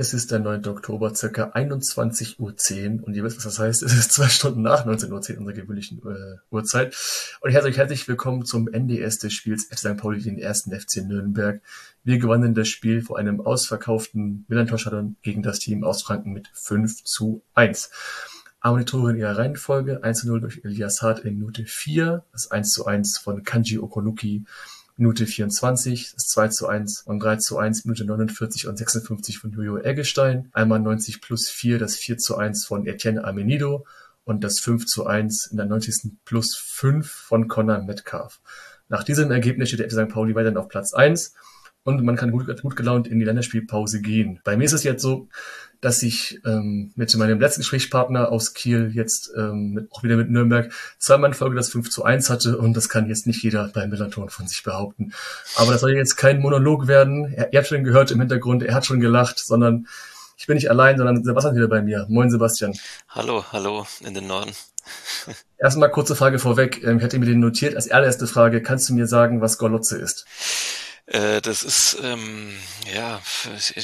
es ist der 9. Oktober, circa 21.10 Uhr und ihr wisst, was das heißt. Es ist zwei Stunden nach 19.10 Uhr unserer gewöhnlichen äh, Uhrzeit. Und ich heiße euch herzlich willkommen zum NDS des Spiels FC St. Pauli den ersten FC Nürnberg. Wir gewannen das Spiel vor einem ausverkauften Millantor-Stadion gegen das Team aus Franken mit 5 zu 1. Aber die Tore in ihrer Reihenfolge 1 zu 0 durch Elias Hart in Minute 4, das 1 zu 1 von Kanji Okonuki Minute 24, das 2 zu 1 und 3 zu 1, Minute 49 und 56 von Jojo Eggestein. Einmal 90 plus 4, das 4 zu 1 von Etienne Amenido und das 5 zu 1 in der 90. plus 5 von Conor Metcalf. Nach diesem Ergebnis steht der FC St. Pauli weiterhin auf Platz 1 und man kann gut, gut gelaunt in die Länderspielpause gehen. Bei mir ist es jetzt so, dass ich ähm, mit meinem letzten Gesprächspartner aus Kiel jetzt ähm, mit, auch wieder mit Nürnberg zweimal in Folge das 5 zu 1 hatte und das kann jetzt nicht jeder beim Millanton von sich behaupten. Aber das soll jetzt kein Monolog werden. Er, ihr habt schon gehört im Hintergrund, er hat schon gelacht, sondern ich bin nicht allein, sondern Sebastian wieder bei mir. Moin Sebastian. Hallo, hallo in den Norden. Erstmal kurze Frage vorweg. Ähm, ich hatte mir den notiert. Als allererste Frage, kannst du mir sagen, was Golotze ist? Äh, das ist ähm, ja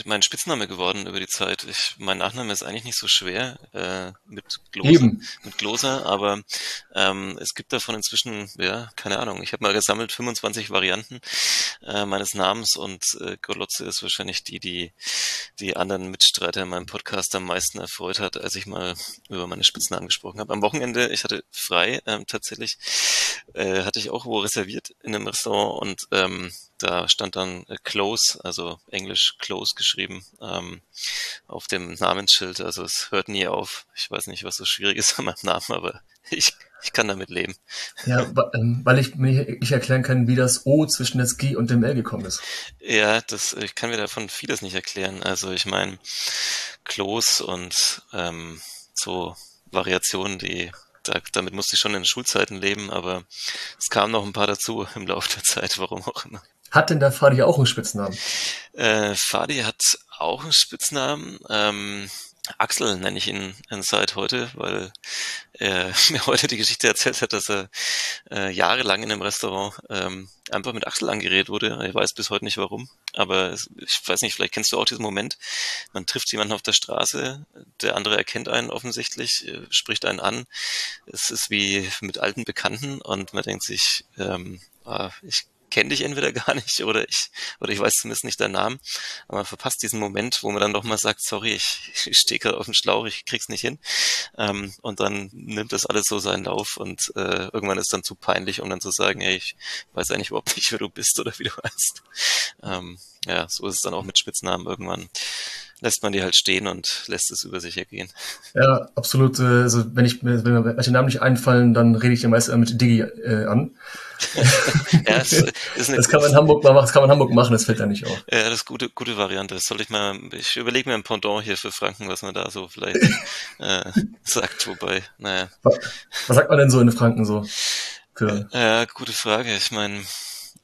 mein Spitzname geworden über die Zeit. Ich, mein Nachname ist eigentlich nicht so schwer äh, mit Gloser, mit Gloser, aber ähm, es gibt davon inzwischen, ja, keine Ahnung. Ich habe mal gesammelt 25 Varianten äh, meines Namens und äh, Golotze ist wahrscheinlich die, die die anderen Mitstreiter in meinem Podcast am meisten erfreut hat, als ich mal über meine Spitznamen gesprochen habe. Am Wochenende, ich hatte frei ähm, tatsächlich, äh, hatte ich auch wo reserviert in einem Restaurant und ähm, da stand dann äh, Close, also Englisch Close geschrieben, ähm, auf dem Namensschild. Also es hört nie auf. Ich weiß nicht, was so schwierig ist an meinem Namen, aber ich, ich kann damit leben. Ja, ähm, weil ich mir nicht erklären kann, wie das O zwischen das G und dem L gekommen ist. Ja, das, ich kann mir davon vieles nicht erklären. Also ich meine, Close und ähm, so Variationen, die da, damit musste ich schon in Schulzeiten leben, aber es kamen noch ein paar dazu im Laufe der Zeit, warum auch immer. Hat denn der Fadi auch einen Spitznamen? Äh, Fadi hat auch einen Spitznamen. Ähm, Axel nenne ich ihn seit heute, weil er mir heute die Geschichte erzählt hat, dass er äh, jahrelang in einem Restaurant ähm, einfach mit Axel angeredet wurde. Ich weiß bis heute nicht warum, aber ich weiß nicht, vielleicht kennst du auch diesen Moment. Man trifft jemanden auf der Straße, der andere erkennt einen offensichtlich, äh, spricht einen an. Es ist wie mit alten Bekannten und man denkt sich, ähm, ah, ich kenne dich entweder gar nicht oder ich oder ich weiß zumindest nicht deinen Namen. Aber man verpasst diesen Moment, wo man dann doch mal sagt, sorry, ich, ich stehe gerade auf dem Schlauch, ich krieg's nicht hin. Ähm, und dann nimmt das alles so seinen Lauf und äh, irgendwann ist dann zu peinlich, um dann zu sagen, ey, ich weiß eigentlich überhaupt nicht, wer du bist oder wie du heißt. Ähm, ja, so ist es dann auch mit Spitznamen irgendwann lässt man die halt stehen und lässt es über sich ergehen. Ja, absolut. Äh, also wenn ich wenn mir welche Namen nicht einfallen, dann rede ich den meist mit Digi äh, an. Ja, das, ist eine das kann man in Hamburg mal machen, das kann man in Hamburg machen, das fällt da nicht auf. Ja, das ist gute, gute Variante. Das soll ich mal, ich überlege mir ein Pendant hier für Franken, was man da so vielleicht äh, sagt, wobei, naja. Was, was sagt man denn so in Franken so? Für? Ja, gute Frage. Ich meine,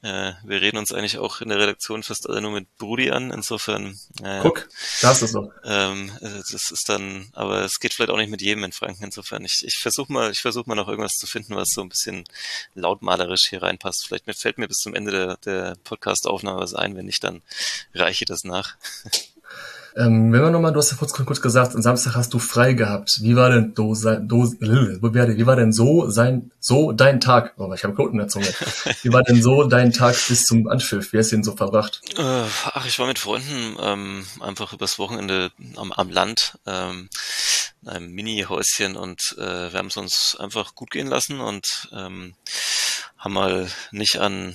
äh, wir reden uns eigentlich auch in der Redaktion fast alle nur mit Brudi an. Insofern. Äh, Guck, da ist es doch. Ähm, äh, das ist dann, aber es geht vielleicht auch nicht mit jedem in Franken. Insofern, ich, ich versuche mal, ich versuche mal noch irgendwas zu finden, was so ein bisschen lautmalerisch hier reinpasst. Vielleicht fällt mir bis zum Ende der, der Podcast-Aufnahme was ein. Wenn nicht, dann reiche ich das nach. Ähm, wenn wir nochmal, du hast ja kurz, kurz gesagt, am Samstag hast du frei gehabt. Wie war denn do, do, wie war denn so sein, so dein Tag? Oh, ich habe Knoten in der Zunge. Wie war denn so dein Tag bis zum Anpfiff? Wie hast du ihn so verbracht? Äh, ach, ich war mit Freunden ähm, einfach übers Wochenende am, am Land. Ähm, in einem Mini-Häuschen und äh, wir haben es uns einfach gut gehen lassen und ähm, haben mal nicht an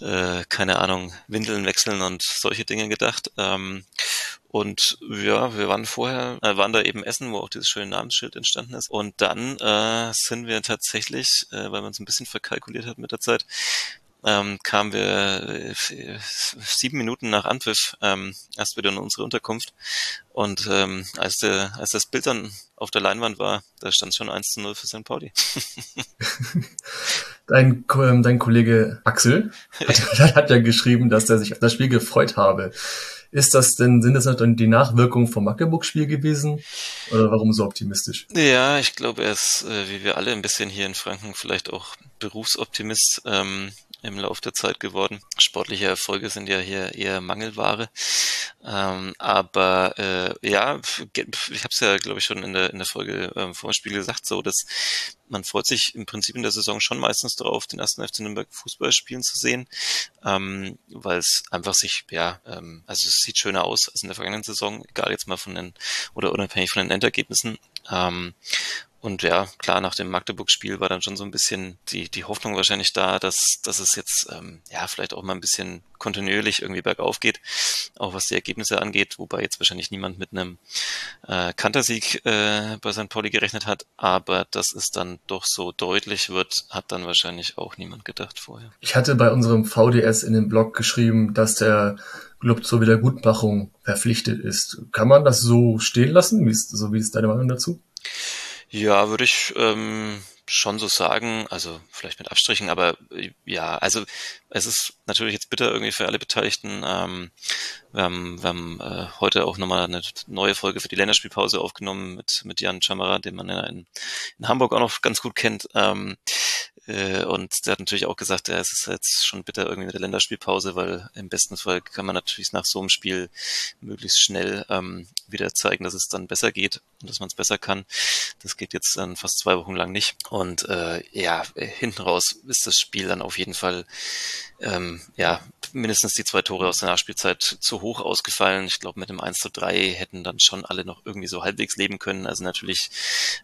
äh, keine Ahnung, Windeln wechseln und solche Dinge gedacht. Ähm, und ja, wir waren vorher, äh, waren da eben essen, wo auch dieses schöne Namensschild entstanden ist. Und dann äh, sind wir tatsächlich, äh, weil man es ein bisschen verkalkuliert hat mit der Zeit, ähm, kamen wir äh, sieben Minuten nach Anpfiff ähm, erst wieder in unsere Unterkunft. Und ähm, als, der, als das Bild dann auf der Leinwand war, da stand schon 1 zu 0 für St. Pauli. dein, ähm, dein Kollege Axel hat, hat, ja geschrieben, dass er sich auf das Spiel gefreut habe. Ist das denn, sind das dann die Nachwirkungen vom Magdeburg-Spiel gewesen? Oder warum so optimistisch? Ja, ich glaube, er ist, äh, wie wir alle ein bisschen hier in Franken, vielleicht auch Berufsoptimist. Ähm, im Laufe der Zeit geworden. Sportliche Erfolge sind ja hier eher Mangelware. Ähm, aber äh, ja, ich habe es ja, glaube ich, schon in der, in der Folge ähm, vor dem Spiel gesagt, so dass man freut sich im Prinzip in der Saison schon meistens darauf, den ersten FC Nürnberg Fußball spielen zu sehen, ähm, weil es einfach sich, ja, ähm, also es sieht schöner aus als in der vergangenen Saison, egal jetzt mal von den, oder unabhängig von den Endergebnissen. Ähm, und ja, klar, nach dem Magdeburg-Spiel war dann schon so ein bisschen die, die Hoffnung wahrscheinlich da, dass, dass es jetzt ähm, ja vielleicht auch mal ein bisschen kontinuierlich irgendwie bergauf geht, auch was die Ergebnisse angeht, wobei jetzt wahrscheinlich niemand mit einem äh, Kantersieg äh, bei St. Pauli gerechnet hat, aber dass es dann doch so deutlich wird, hat dann wahrscheinlich auch niemand gedacht vorher. Ich hatte bei unserem VDS in dem Blog geschrieben, dass der Club zur Wiedergutmachung verpflichtet ist. Kann man das so stehen lassen? Wie ist, so wie ist deine Meinung dazu? Ja, würde ich ähm, schon so sagen, also vielleicht mit Abstrichen, aber äh, ja, also es ist natürlich jetzt bitter irgendwie für alle Beteiligten. Ähm, wir haben, wir haben äh, heute auch nochmal eine neue Folge für die Länderspielpause aufgenommen mit, mit Jan Chamara, den man ja in, in Hamburg auch noch ganz gut kennt. Ähm, äh, und der hat natürlich auch gesagt, ja, es ist jetzt schon bitter irgendwie mit der Länderspielpause, weil im besten Fall kann man natürlich nach so einem Spiel möglichst schnell ähm, wieder zeigen, dass es dann besser geht und dass man es besser kann. Das geht jetzt dann fast zwei Wochen lang nicht. Und äh, ja, hinten raus ist das Spiel dann auf jeden Fall ähm, ja, mindestens die zwei Tore aus der Nachspielzeit zu hoch ausgefallen. Ich glaube, mit dem 1 zu 3 hätten dann schon alle noch irgendwie so halbwegs leben können. Also natürlich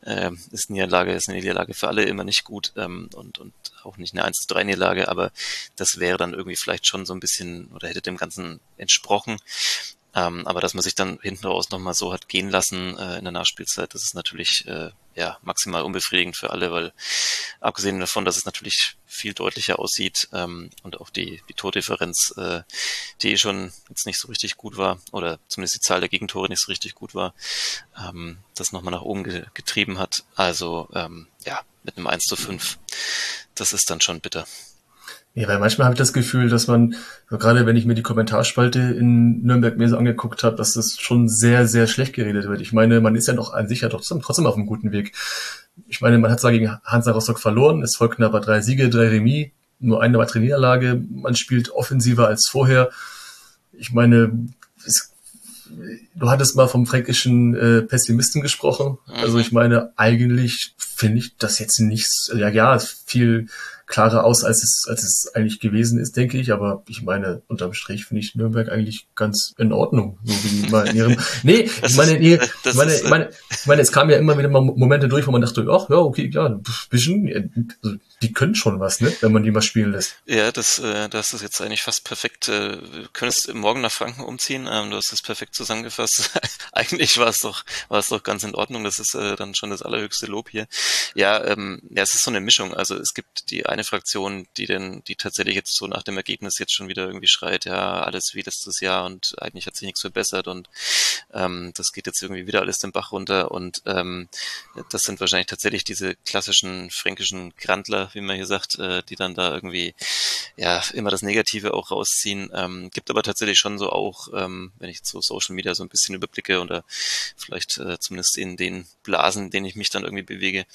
äh, ist Niederlage, ist eine Niederlage für alle immer nicht gut ähm, und, und auch nicht eine 1 zu 3 Niederlage, aber das wäre dann irgendwie vielleicht schon so ein bisschen oder hätte dem Ganzen entsprochen. Ähm, aber dass man sich dann hinten raus nochmal so hat gehen lassen äh, in der Nachspielzeit, das ist natürlich äh, ja maximal unbefriedigend für alle, weil abgesehen davon, dass es natürlich viel deutlicher aussieht ähm, und auch die, die Tordifferenz, äh, die schon jetzt nicht so richtig gut war, oder zumindest die Zahl der Gegentore nicht so richtig gut war, ähm, das nochmal nach oben ge getrieben hat. Also ähm, ja, mit einem 1 zu 5, das ist dann schon bitter. Ja, weil manchmal habe ich das Gefühl, dass man, gerade wenn ich mir die Kommentarspalte in Nürnberg mir so angeguckt habe, dass das schon sehr, sehr schlecht geredet wird. Ich meine, man ist ja noch an sich ja trotzdem, trotzdem auf einem guten Weg. Ich meine, man hat zwar gegen Hansa Rostock verloren, es folgten aber drei Siege, drei Remis, nur eine weitere Niederlage. Man spielt offensiver als vorher. Ich meine, es, du hattest mal vom fränkischen äh, Pessimisten gesprochen. Also ich meine, eigentlich finde ich das jetzt nicht, ja, ja, viel klarer aus, als es, als es eigentlich gewesen ist, denke ich. Aber ich meine, unterm Strich finde ich Nürnberg eigentlich ganz in Ordnung. So wie mal in ihrem, nee, ich meine, nee, ich meine, ich meine, ich meine, es kamen ja immer wieder mal Momente durch, wo man dachte, ach ja, okay, klar, bisschen, also, die können schon was, ne, wenn man die mal spielen lässt. Ja, das, äh, das ist jetzt eigentlich fast perfekt. Äh, du könntest morgen nach Franken umziehen. Ähm, du hast es perfekt zusammengefasst. eigentlich war es doch, war es doch ganz in Ordnung. Das ist äh, dann schon das allerhöchste Lob hier. Ja, ähm, ja, es ist so eine Mischung. Also es gibt die eine Fraktion, die denn, die tatsächlich jetzt so nach dem Ergebnis jetzt schon wieder irgendwie schreit, ja, alles wie letztes Jahr und eigentlich hat sich nichts verbessert und ähm, das geht jetzt irgendwie wieder alles den Bach runter und ähm, das sind wahrscheinlich tatsächlich diese klassischen fränkischen Grandler, wie man hier sagt, äh, die dann da irgendwie ja immer das Negative auch rausziehen. Ähm, gibt aber tatsächlich schon so auch, ähm, wenn ich so Social Media so ein bisschen überblicke oder vielleicht äh, zumindest in den Blasen, in denen ich mich dann irgendwie bewege,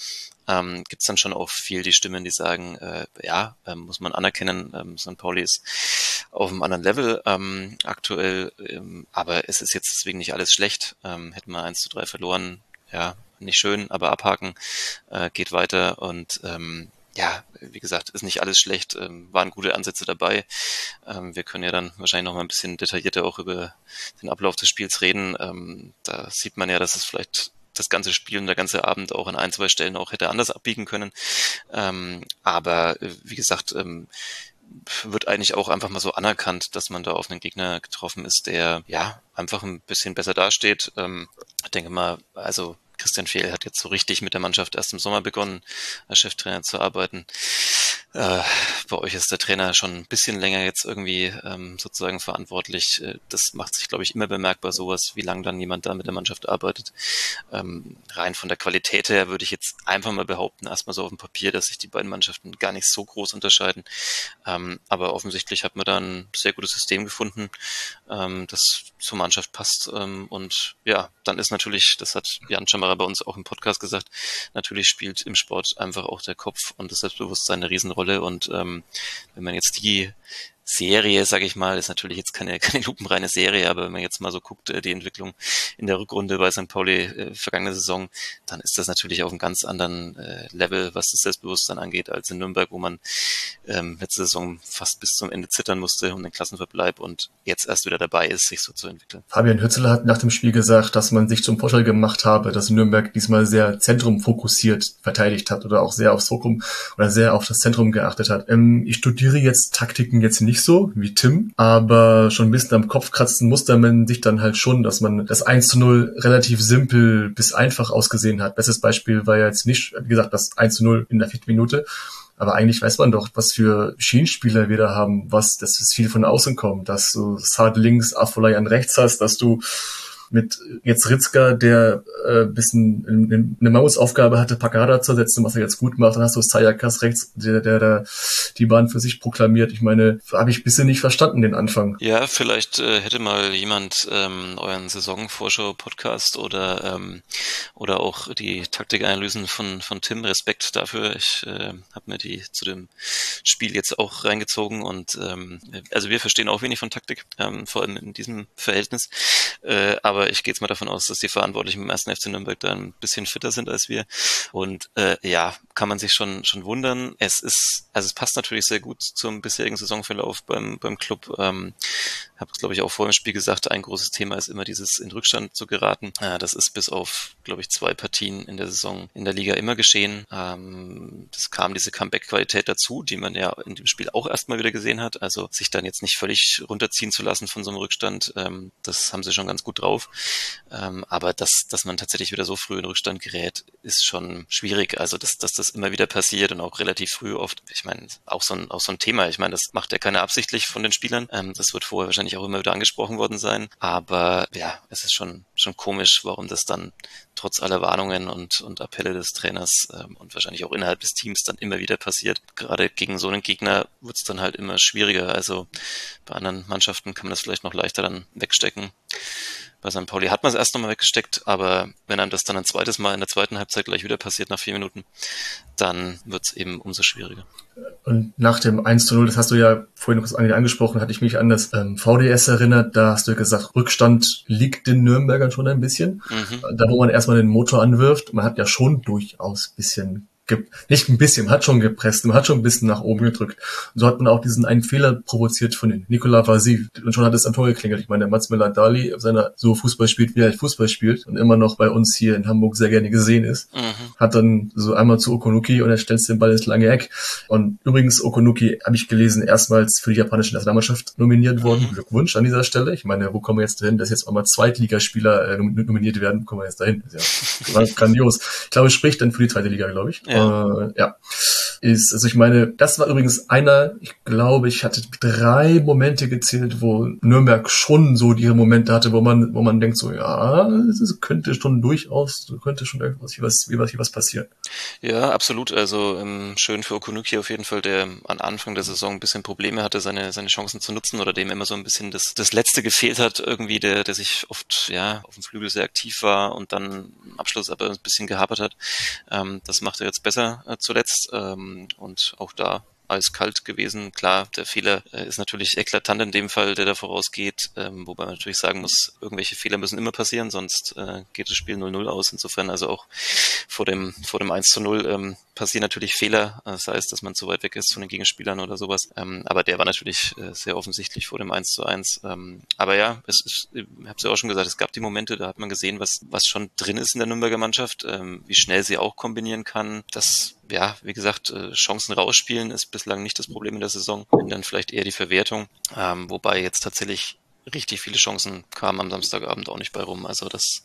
ähm, gibt es dann schon auch viel die Stimmen, die sagen, äh, ja, ähm, muss man anerkennen, ähm, St. Pauli ist auf einem anderen Level ähm, aktuell, ähm, aber es ist jetzt deswegen nicht alles schlecht. Ähm, hätten wir 1 zu 3 verloren, ja, nicht schön, aber abhaken, äh, geht weiter und ähm, ja, wie gesagt, ist nicht alles schlecht, ähm, waren gute Ansätze dabei. Ähm, wir können ja dann wahrscheinlich noch mal ein bisschen detaillierter auch über den Ablauf des Spiels reden. Ähm, da sieht man ja, dass es vielleicht das ganze Spiel und der ganze Abend auch an ein, zwei Stellen auch hätte anders abbiegen können. Ähm, aber äh, wie gesagt, ähm, wird eigentlich auch einfach mal so anerkannt, dass man da auf einen Gegner getroffen ist, der ja einfach ein bisschen besser dasteht. Ähm, ich denke mal, also Christian Fehl hat jetzt so richtig mit der Mannschaft erst im Sommer begonnen, als Cheftrainer zu arbeiten. Äh, bei euch ist der Trainer schon ein bisschen länger jetzt irgendwie ähm, sozusagen verantwortlich. Äh, das macht sich, glaube ich, immer bemerkbar, sowas, wie lange dann jemand da mit der Mannschaft arbeitet. Ähm, rein von der Qualität her würde ich jetzt einfach mal behaupten, erstmal so auf dem Papier, dass sich die beiden Mannschaften gar nicht so groß unterscheiden. Ähm, aber offensichtlich hat man da ein sehr gutes System gefunden, ähm, das zur Mannschaft passt. Ähm, und ja, dann ist natürlich, das hat Jan Schammerer bei uns auch im Podcast gesagt, natürlich spielt im Sport einfach auch der Kopf und das Selbstbewusstsein eine Riesenrolle Rolle. Und ähm, wenn man jetzt die Serie, sage ich mal, ist natürlich jetzt keine, keine lupenreine Serie, aber wenn man jetzt mal so guckt, äh, die Entwicklung in der Rückrunde bei St. Pauli äh, vergangene Saison, dann ist das natürlich auf einem ganz anderen äh, Level, was das Selbstbewusstsein angeht, als in Nürnberg, wo man ähm, letzte Saison fast bis zum Ende zittern musste um den Klassenverbleib und jetzt erst wieder dabei ist, sich so zu entwickeln. Fabian Hützeler hat nach dem Spiel gesagt, dass man sich zum Vorteil gemacht habe, dass Nürnberg diesmal sehr zentrumfokussiert verteidigt hat oder auch sehr aufs Zentrum oder sehr auf das Zentrum geachtet hat. Ähm, ich studiere jetzt Taktiken jetzt nicht nicht so wie Tim, aber schon ein bisschen am Kopf kratzen musste man sich dann halt schon, dass man das 1 zu 0 relativ simpel bis einfach ausgesehen hat. Bestes Beispiel war ja jetzt nicht, wie gesagt, das 1 zu 0 in der vierten Minute. Aber eigentlich weiß man doch, was für Schienenspieler wir da haben, was, dass es viel von außen kommt, dass du Saad links, Affolay an rechts hast, dass du mit jetzt Ritzka, der äh, bisschen eine, Mammutsaufgabe hatte, Pagada zu setzen, was er jetzt gut macht. Dann hast du Sayakas rechts, der, der, der die Bahn für sich proklamiert. Ich meine, habe ich bisschen nicht verstanden, den Anfang. Ja, vielleicht äh, hätte mal jemand ähm, euren Saisonvorschau-Podcast oder ähm, oder auch die Taktikanalysen von von Tim Respekt dafür. Ich äh, habe mir die zu dem Spiel jetzt auch reingezogen und ähm, also wir verstehen auch wenig von Taktik, ähm, vor allem in diesem Verhältnis. Äh, aber aber ich gehe jetzt mal davon aus, dass die Verantwortlichen beim ersten FC Nürnberg da ein bisschen fitter sind als wir. Und äh, ja, kann man sich schon schon wundern. Es ist, also es passt natürlich sehr gut zum bisherigen Saisonverlauf beim beim Club. Ähm, habe es glaube ich auch vor dem Spiel gesagt. Ein großes Thema ist immer dieses in Rückstand zu geraten. Äh, das ist bis auf glaube ich zwei Partien in der Saison in der Liga immer geschehen. Ähm, das kam diese Comeback-Qualität dazu, die man ja in dem Spiel auch erstmal wieder gesehen hat. Also sich dann jetzt nicht völlig runterziehen zu lassen von so einem Rückstand, ähm, das haben sie schon ganz gut drauf. Ähm, aber dass, dass man tatsächlich wieder so früh in Rückstand gerät, ist schon schwierig. Also dass, dass das immer wieder passiert und auch relativ früh oft. Ich meine, auch so ein, auch so ein Thema. Ich meine, das macht ja keiner absichtlich von den Spielern. Ähm, das wird vorher wahrscheinlich auch immer wieder angesprochen worden sein. Aber ja, es ist schon, schon komisch, warum das dann trotz aller Warnungen und, und Appelle des Trainers ähm, und wahrscheinlich auch innerhalb des Teams dann immer wieder passiert. Gerade gegen so einen Gegner wird es dann halt immer schwieriger. Also bei anderen Mannschaften kann man das vielleicht noch leichter dann wegstecken. Bei St. Pauli hat man es erst nochmal weggesteckt, aber wenn einem das dann ein zweites Mal in der zweiten Halbzeit gleich wieder passiert nach vier Minuten, dann wird es eben umso schwieriger. Und nach dem 1 zu 0, das hast du ja vorhin noch angesprochen, hatte ich mich an das ähm, VDS erinnert, da hast du gesagt, Rückstand liegt den Nürnbergern schon ein bisschen. Mhm. Da wo man erstmal den Motor anwirft, man hat ja schon durchaus bisschen nicht ein bisschen, hat schon gepresst, man hat schon ein bisschen nach oben gedrückt. Und so hat man auch diesen einen Fehler provoziert von Nicolas Vasi und schon hat es am Tor geklingelt. Ich meine, der Mats Dali, seiner so Fußball spielt, wie er halt Fußball spielt und immer noch bei uns hier in Hamburg sehr gerne gesehen ist, mhm. hat dann so einmal zu Okonuki und er stellt den Ball ins lange Eck. Und übrigens, Okonuki, habe ich gelesen, erstmans für die japanische Nationalmannschaft nominiert worden. Mhm. Glückwunsch an dieser Stelle. Ich meine, wo kommen wir jetzt dahin, dass jetzt auch mal Zweitligaspieler äh, nominiert werden? Wo kommen wir jetzt dahin? Das ist ja grandios. Ich glaube, es spricht dann für die zweite Liga, glaube ich. Ja. Äh, ja. Ist, also ich meine, das war übrigens einer, ich glaube, ich hatte drei Momente gezählt, wo Nürnberg schon so diese Momente hatte, wo man, wo man denkt so, ja, es könnte schon durchaus, könnte schon irgendwas hier was, hier was, hier was passieren. Ja, absolut. Also ähm, schön für Okunuki auf jeden Fall, der am Anfang der Saison ein bisschen Probleme hatte, seine, seine Chancen zu nutzen oder dem immer so ein bisschen das, das Letzte gefehlt hat, irgendwie, der, der sich oft ja auf dem Flügel sehr aktiv war und dann am Abschluss aber ein bisschen gehapert hat. Ähm, das macht er jetzt besser äh, zuletzt. Ähm, und auch da als kalt gewesen. Klar, der Fehler äh, ist natürlich eklatant in dem Fall, der da vorausgeht, ähm, wobei man natürlich sagen muss, irgendwelche Fehler müssen immer passieren, sonst äh, geht das Spiel 0-0 aus. Insofern also auch vor dem, vor dem 1 0 ähm, passieren natürlich Fehler, äh, das heißt, dass man zu weit weg ist von den Gegenspielern oder sowas. Ähm, aber der war natürlich äh, sehr offensichtlich vor dem 1 zu 1. Ähm, aber ja, es ist, ich habe es ja auch schon gesagt, es gab die Momente, da hat man gesehen, was, was schon drin ist in der Nürnberger Mannschaft, ähm, wie schnell sie auch kombinieren kann. Das ja, wie gesagt, äh, Chancen rausspielen ist bislang nicht das Problem in der Saison, wenn dann vielleicht eher die Verwertung. Ähm, wobei jetzt tatsächlich richtig viele Chancen kamen am Samstagabend auch nicht bei rum. Also das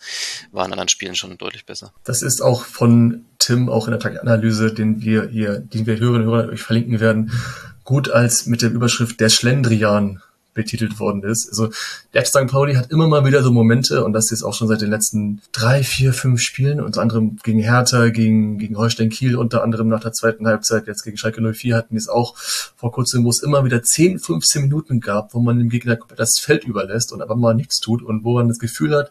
war in anderen Spielen schon deutlich besser. Das ist auch von Tim auch in der Taktanalyse, den wir hier, den wir Hörerinnen und Hörer euch verlinken werden, gut als mit der Überschrift der Schlendrian betitelt worden ist. Also der St. Pauli hat immer mal wieder so Momente und das ist auch schon seit den letzten drei, vier, fünf Spielen, unter anderem gegen Hertha, gegen, gegen Holstein Kiel, unter anderem nach der zweiten Halbzeit, jetzt gegen Schalke 04 hatten wir es auch vor kurzem, wo es immer wieder 10, 15 Minuten gab, wo man dem Gegner das Feld überlässt und aber mal nichts tut und wo man das Gefühl hat,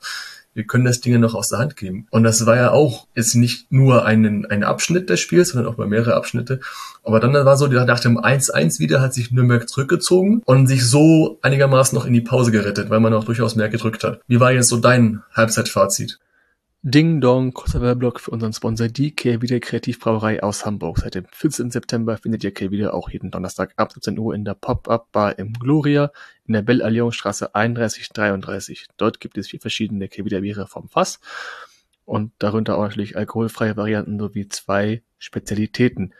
wir können das Ding noch aus der Hand geben. Und das war ja auch jetzt nicht nur einen, ein Abschnitt des Spiels, sondern auch mal mehrere Abschnitte. Aber dann war so, nach dem 1-1 wieder hat sich Nürnberg zurückgezogen und sich so einigermaßen noch in die Pause gerettet, weil man auch durchaus mehr gedrückt hat. Wie war jetzt so dein Halbzeitfazit? Ding Dong, Werbeblock für unseren Sponsor, die Kehrwieder Kreativbrauerei aus Hamburg. Seit dem 14. September findet ihr Kehrwieder auch jeden Donnerstag ab 17 Uhr in der Pop-Up-Bar im Gloria in der Belle Alliance Straße 3133. Dort gibt es vier verschiedene Kehrwieder Biere vom Fass und darunter auch natürlich alkoholfreie Varianten sowie zwei Spezialitäten.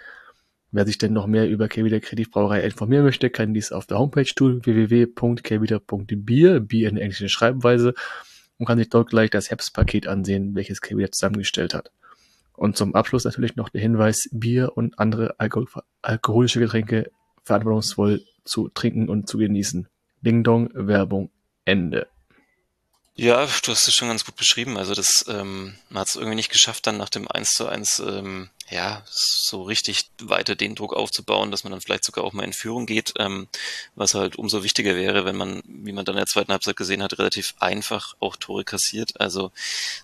Wer sich denn noch mehr über Kehrwieder Kreativbrauerei informieren möchte, kann dies auf der Homepage tun www.kehrwieder.bier, Bier in englischer Schreibweise und kann sich dort gleich das Herbstpaket ansehen, welches Kevin zusammengestellt hat. Und zum Abschluss natürlich noch der Hinweis, Bier und andere Alkohol alkoholische Getränke verantwortungsvoll zu trinken und zu genießen. Ding Dong, Werbung, Ende. Ja, du hast es schon ganz gut beschrieben. Also das, ähm, man hat es irgendwie nicht geschafft, dann nach dem 1 zu 1 ähm, ja, so richtig weiter den Druck aufzubauen, dass man dann vielleicht sogar auch mal in Führung geht, ähm, was halt umso wichtiger wäre, wenn man, wie man dann in der zweiten Halbzeit gesehen hat, relativ einfach auch Tore kassiert. Also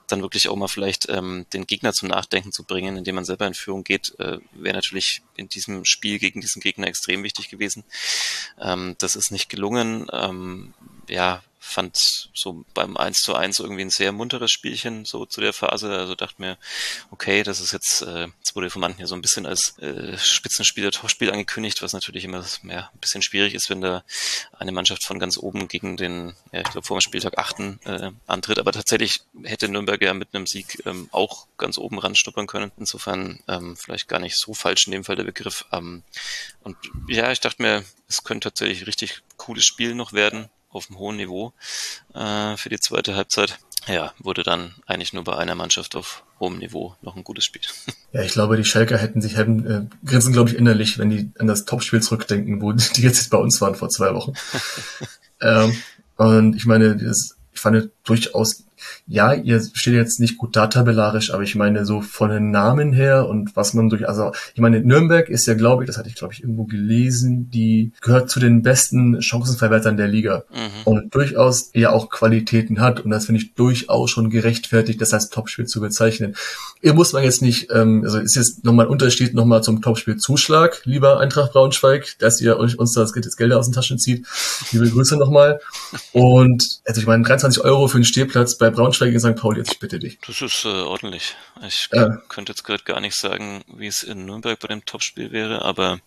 dann wirklich auch mal vielleicht ähm, den Gegner zum Nachdenken zu bringen, indem man selber in Führung geht, äh, wäre natürlich in diesem Spiel gegen diesen Gegner extrem wichtig gewesen. Ähm, das ist nicht gelungen. Ähm, ja, fand so beim 1 zu 1 irgendwie ein sehr munteres Spielchen so zu der Phase. Also dachte mir, okay, das ist jetzt, äh, das wurde von manchen ja so ein bisschen als äh, Spitzenspieler Torspiel angekündigt, was natürlich immer ja, ein bisschen schwierig ist, wenn da eine Mannschaft von ganz oben gegen den, ja, ich glaube vor dem Spieltag achten äh, antritt. Aber tatsächlich hätte Nürnberg ja mit einem Sieg ähm, auch ganz oben ran stuppern können. Insofern ähm, vielleicht gar nicht so falsch in dem Fall der Begriff. Ähm, und ja, ich dachte mir, es könnte tatsächlich richtig cooles Spiel noch werden auf einem hohen Niveau äh, für die zweite Halbzeit. Ja, wurde dann eigentlich nur bei einer Mannschaft auf hohem Niveau noch ein gutes Spiel. Ja, ich glaube, die Schalker hätten sich hätten äh, grinsen, glaube ich, innerlich, wenn die an das Topspiel zurückdenken, wo die jetzt bei uns waren vor zwei Wochen. ähm, und ich meine, das, ich fand durchaus ja, ihr steht jetzt nicht gut da tabellarisch, aber ich meine so von den Namen her und was man durch, also ich meine, Nürnberg ist ja, glaube ich, das hatte ich, glaube ich, irgendwo gelesen, die gehört zu den besten Chancenverwertern der Liga mhm. und durchaus ja auch Qualitäten hat und das finde ich durchaus schon gerechtfertigt, das als Topspiel zu bezeichnen. Ihr muss man jetzt nicht, ähm, also ist jetzt nochmal ein Unterschied nochmal zum Topspiel Zuschlag, lieber Eintracht Braunschweig, dass ihr euch uns das Geld aus den Taschen zieht. Liebe Grüße nochmal. Und also ich meine, 23 Euro für einen Stehplatz bei Braunschweig in St. Pauli, jetzt ich bitte dich. Das ist äh, ordentlich. Ich äh. könnte jetzt gerade gar nicht sagen, wie es in Nürnberg bei dem Topspiel wäre, aber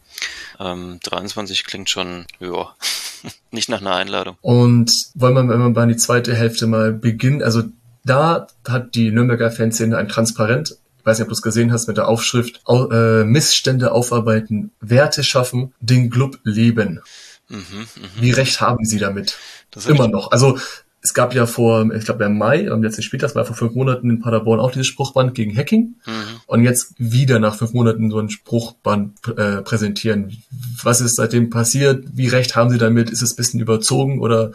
ähm, 23 klingt schon, ja, nicht nach einer Einladung. Und wollen wir, wenn wir mal die zweite Hälfte mal beginnen, also da hat die Nürnberger Fanszene ein Transparent ich weiß nicht, ob du es gesehen hast, mit der Aufschrift äh, Missstände aufarbeiten, Werte schaffen, den Club leben. Mhm, mh. Wie recht haben sie damit? Immer noch. Also es gab ja vor, ich glaube im Mai, am letzten Spieltag, war vor fünf Monaten in Paderborn auch dieses Spruchband gegen Hacking. Mhm. Und jetzt wieder nach fünf Monaten so ein Spruchband äh, präsentieren. Was ist seitdem passiert? Wie recht haben Sie damit? Ist es bisschen überzogen oder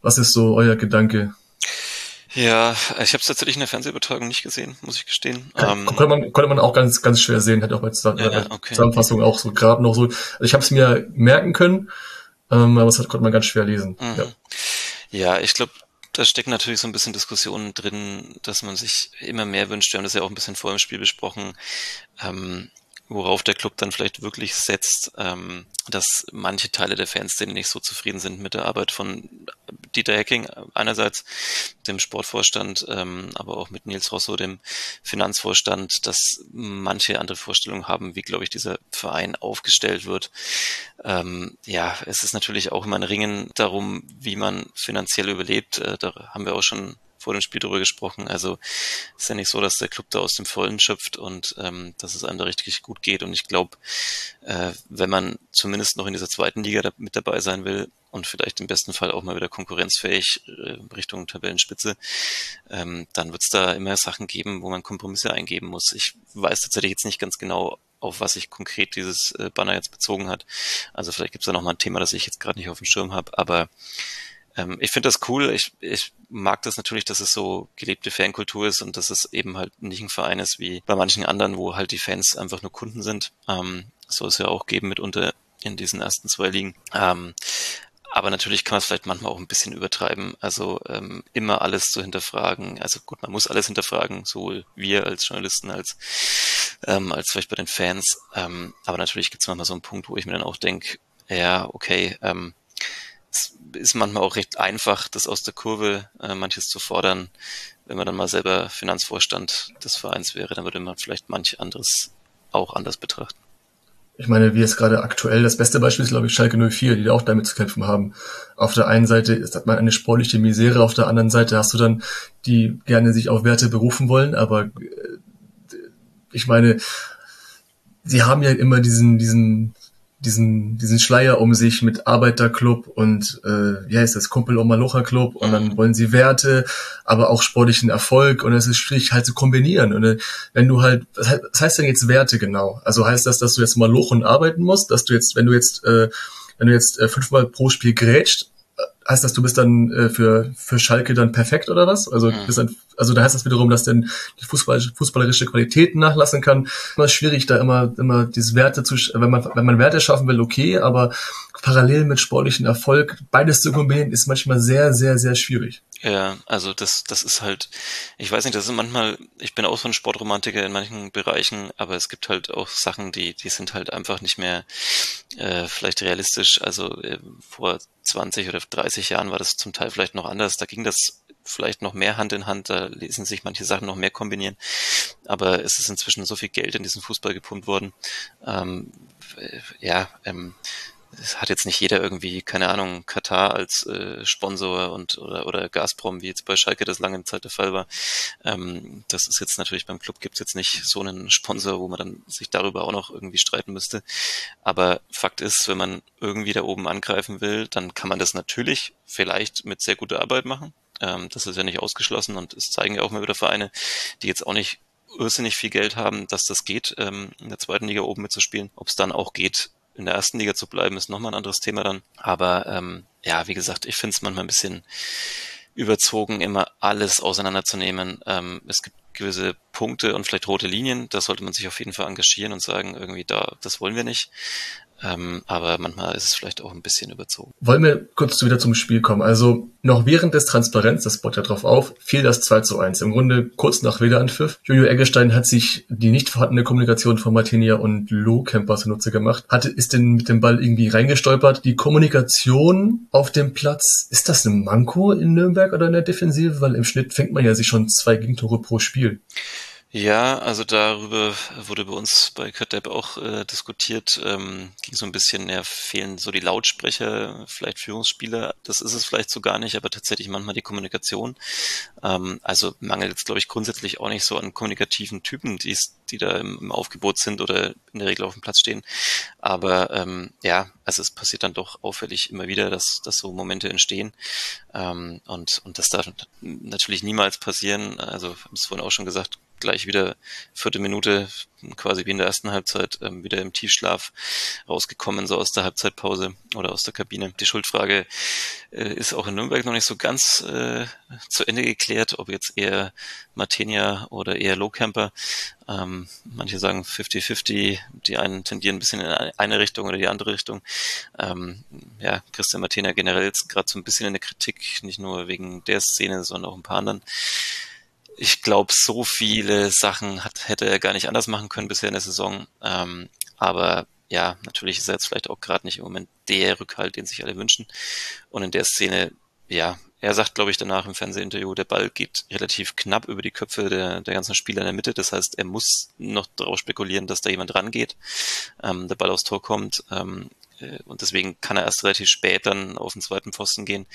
was ist so euer Gedanke? Ja, ich habe es tatsächlich in der Fernsehübertragung nicht gesehen, muss ich gestehen. Ja, ähm, konnte, man, konnte man auch ganz, ganz schwer sehen, hat auch bei, Zusammen ja, okay. Zusammenfassung auch so gerade noch so. Also ich habe es mir merken können, ähm, aber es konnte man ganz schwer lesen. Mhm. Ja. Ja, ich glaube, da steckt natürlich so ein bisschen Diskussionen drin, dass man sich immer mehr wünscht. Wir haben das ja auch ein bisschen vor dem Spiel besprochen. Ähm, worauf der Club dann vielleicht wirklich setzt, ähm, dass manche Teile der Fans denen nicht so zufrieden sind mit der Arbeit von Dieter Hecking einerseits, dem Sportvorstand, ähm, aber auch mit Nils Rosso, dem Finanzvorstand, dass manche andere Vorstellungen haben, wie, glaube ich, dieser Verein aufgestellt wird. Ähm, ja, es ist natürlich auch immer ein Ringen darum, wie man finanziell überlebt. Äh, da haben wir auch schon vor dem Spiel darüber gesprochen. Also ist ja nicht so, dass der Club da aus dem Vollen schöpft und ähm, dass es einem da richtig gut geht. Und ich glaube, äh, wenn man zumindest noch in dieser zweiten Liga da mit dabei sein will und vielleicht im besten Fall auch mal wieder konkurrenzfähig äh, Richtung Tabellenspitze, ähm, dann wird es da immer Sachen geben, wo man Kompromisse eingeben muss. Ich weiß tatsächlich jetzt nicht ganz genau, auf was sich konkret dieses äh, Banner jetzt bezogen hat. Also vielleicht gibt es da noch mal ein Thema, das ich jetzt gerade nicht auf dem Schirm habe, aber ähm, ich finde das cool. Ich, ich mag das natürlich, dass es so gelebte Fankultur ist und dass es eben halt nicht ein Verein ist wie bei manchen anderen, wo halt die Fans einfach nur Kunden sind. Ähm, soll es ja auch geben mitunter in diesen ersten zwei Ligen. Ähm, aber natürlich kann man es vielleicht manchmal auch ein bisschen übertreiben. Also ähm, immer alles zu hinterfragen. Also gut, man muss alles hinterfragen, sowohl wir als Journalisten als ähm, als vielleicht bei den Fans. Ähm, aber natürlich gibt es manchmal so einen Punkt, wo ich mir dann auch denke, ja, okay, ähm, es ist manchmal auch recht einfach, das aus der Kurve äh, manches zu fordern. Wenn man dann mal selber Finanzvorstand des Vereins wäre, dann würde man vielleicht manch anderes auch anders betrachten. Ich meine, wie es gerade aktuell, das beste Beispiel ist, glaube ich, Schalke 04, die da auch damit zu kämpfen haben. Auf der einen Seite ist, hat man eine sportliche Misere, auf der anderen Seite hast du dann, die gerne sich auf Werte berufen wollen, aber äh, ich meine, sie haben ja immer diesen, diesen diesen, diesen Schleier um sich mit Arbeiterclub und äh, ja, ist das Kumpel Omalocha Club und dann wollen sie Werte, aber auch sportlichen Erfolg und es ist schwierig halt zu kombinieren. Und äh, wenn du halt, was heißt denn jetzt Werte genau? Also heißt das, dass du jetzt mal Lochen arbeiten musst, dass du jetzt, wenn du jetzt, äh, wenn du jetzt äh, fünfmal pro Spiel grätscht, heißt das, du bist dann äh, für, für Schalke dann perfekt oder was? Also, mhm. bist dann, also da heißt das wiederum, dass dann die Fußball, fußballerische Qualität nachlassen kann. Immer schwierig, da immer, immer diese Werte zu, wenn man, wenn man Werte schaffen will, okay, aber parallel mit sportlichen Erfolg beides zu kombinieren, ist manchmal sehr, sehr, sehr schwierig. Ja, also das, das ist halt, ich weiß nicht, das ist manchmal, ich bin auch so ein Sportromantiker in manchen Bereichen, aber es gibt halt auch Sachen, die, die sind halt einfach nicht mehr äh, vielleicht realistisch. Also äh, vor 20 oder 30 Jahren war das zum Teil vielleicht noch anders. Da ging das vielleicht noch mehr Hand in Hand, da lesen sich manche Sachen noch mehr kombinieren. Aber es ist inzwischen so viel Geld in diesen Fußball gepumpt worden. Ähm, äh, ja, ähm, es hat jetzt nicht jeder irgendwie, keine Ahnung, Katar als äh, Sponsor und oder, oder Gazprom, wie jetzt bei Schalke das lange Zeit der Fall war. Ähm, das ist jetzt natürlich beim Club gibt's jetzt nicht so einen Sponsor, wo man dann sich darüber auch noch irgendwie streiten müsste. Aber Fakt ist, wenn man irgendwie da oben angreifen will, dann kann man das natürlich vielleicht mit sehr guter Arbeit machen. Ähm, das ist ja nicht ausgeschlossen und es zeigen ja auch mal wieder Vereine, die jetzt auch nicht irrsinnig viel Geld haben, dass das geht, ähm, in der zweiten Liga oben mitzuspielen. Ob es dann auch geht, in der ersten Liga zu bleiben, ist nochmal ein anderes Thema dann. Aber ähm, ja, wie gesagt, ich finde es manchmal ein bisschen überzogen, immer alles auseinanderzunehmen. Ähm, es gibt gewisse Punkte und vielleicht rote Linien, da sollte man sich auf jeden Fall engagieren und sagen, irgendwie da, das wollen wir nicht. Ähm, aber manchmal ist es vielleicht auch ein bisschen überzogen. Wollen wir kurz wieder zum Spiel kommen? Also noch während des Transparenz, das baut ja drauf auf, fiel das 2 zu 1. Im Grunde kurz nach Wiederanpfiff. Jojo Eggestein hat sich die nicht vorhandene Kommunikation von Martinia und Lou Kemper zunutze gemacht. Hatte, ist denn mit dem Ball irgendwie reingestolpert. Die Kommunikation auf dem Platz, ist das ein Manko in Nürnberg oder in der Defensive? Weil im Schnitt fängt man ja sich schon zwei Gegentore pro Spiel. Ja, also darüber wurde bei uns bei Kadepp auch äh, diskutiert. Ähm, ging so ein bisschen, ja, fehlen so die Lautsprecher, vielleicht Führungsspieler. Das ist es vielleicht so gar nicht, aber tatsächlich manchmal die Kommunikation. Ähm, also mangelt es, glaube ich, grundsätzlich auch nicht so an kommunikativen Typen, die, die da im, im, Aufgebot sind oder in der Regel auf dem Platz stehen. Aber ähm, ja, also es passiert dann doch auffällig immer wieder, dass, dass so Momente entstehen. Ähm, und, und das darf natürlich niemals passieren. Also, ich habe es vorhin auch schon gesagt, gleich wieder vierte Minute, quasi wie in der ersten Halbzeit, ähm, wieder im Tiefschlaf rausgekommen, so aus der Halbzeitpause oder aus der Kabine. Die Schuldfrage äh, ist auch in Nürnberg noch nicht so ganz äh, zu Ende geklärt, ob jetzt eher Martenia oder eher Lowcamper. Ähm, manche sagen 50-50, die einen tendieren ein bisschen in eine Richtung oder die andere Richtung. Ähm, ja, Christian Martenia generell jetzt gerade so ein bisschen in der Kritik, nicht nur wegen der Szene, sondern auch ein paar anderen ich glaube, so viele Sachen hat, hätte er gar nicht anders machen können bisher in der Saison. Ähm, aber ja, natürlich ist er jetzt vielleicht auch gerade nicht im Moment der Rückhalt, den sich alle wünschen. Und in der Szene, ja, er sagt, glaube ich, danach im Fernsehinterview, der Ball geht relativ knapp über die Köpfe der, der ganzen Spieler in der Mitte. Das heißt, er muss noch darauf spekulieren, dass da jemand rangeht, ähm, der Ball aufs Tor kommt. Ähm, äh, und deswegen kann er erst relativ spät dann auf den zweiten Pfosten gehen.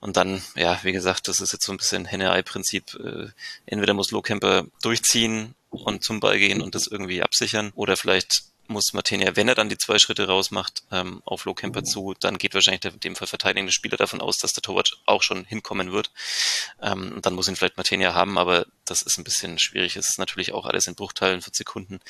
Und dann, ja, wie gesagt, das ist jetzt so ein bisschen Henne-Ei-Prinzip. Äh, entweder muss Lohkemper durchziehen und zum Ball gehen und das irgendwie absichern oder vielleicht muss Martinia, wenn er dann die zwei Schritte rausmacht, ähm, auf Low Camper zu, dann geht wahrscheinlich der in dem Fall verteidigende Spieler davon aus, dass der Torwart auch schon hinkommen wird. Ähm, und dann muss ihn vielleicht Martinia haben, aber das ist ein bisschen schwierig. Es ist natürlich auch alles in Bruchteilen von Sekunden.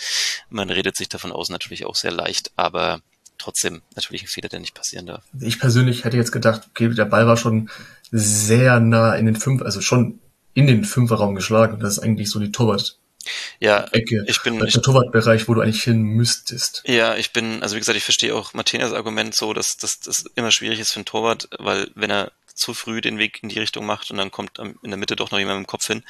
Man redet sich davon aus natürlich auch sehr leicht, aber trotzdem natürlich ein Fehler, der nicht passieren darf. Ich persönlich hätte jetzt gedacht, okay, der Ball war schon sehr nah in den fünf, also schon in den Fünferraum geschlagen. Und das ist eigentlich so die Torwart ja, Ecke, ich bin der Torwartbereich, wo du eigentlich hin müsstest. Ja, ich bin, also wie gesagt, ich verstehe auch Martinas Argument so, dass das immer schwierig ist für einen Torwart, weil wenn er zu früh den Weg in die Richtung macht und dann kommt in der Mitte doch noch jemand dem Kopf hin,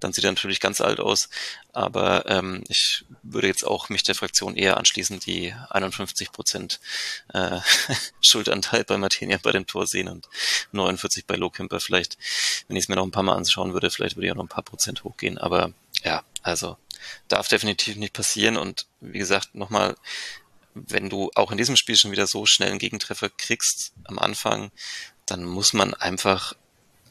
dann sieht er natürlich ganz alt aus. Aber ähm, ich würde jetzt auch mich der Fraktion eher anschließen, die 51 Prozent äh, Schuldanteil bei Martinia bei dem Tor sehen und 49 bei Lowcamper. Vielleicht, wenn ich es mir noch ein paar Mal anschauen würde, vielleicht würde ich auch noch ein paar Prozent hochgehen. Aber ja, also darf definitiv nicht passieren. Und wie gesagt, nochmal, wenn du auch in diesem Spiel schon wieder so schnell einen Gegentreffer kriegst am Anfang, dann muss man einfach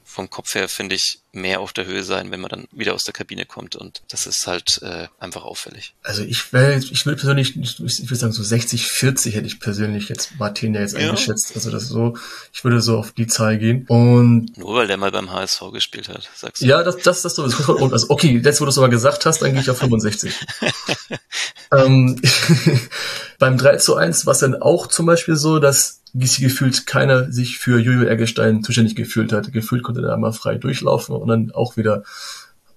vom Kopf her, finde ich, mehr auf der Höhe sein, wenn man dann wieder aus der Kabine kommt. Und das ist halt äh, einfach auffällig. Also ich will, ich will persönlich, ich würde sagen, so 60, 40 hätte ich persönlich jetzt Martin ja jetzt eingeschätzt. Also das so, ich würde so auf die Zahl gehen. Und Nur weil der mal beim HSV gespielt hat, sagst du. Ja, das, das, das sowieso. Also, okay, jetzt, wo du es aber gesagt hast, dann gehe ich auf 65. ähm, beim 3 zu 1 war es dann auch zum Beispiel so, dass gefühlt keiner sich für Jojo Eggestein zuständig gefühlt hat. Gefühlt konnte er einmal frei durchlaufen und dann auch wieder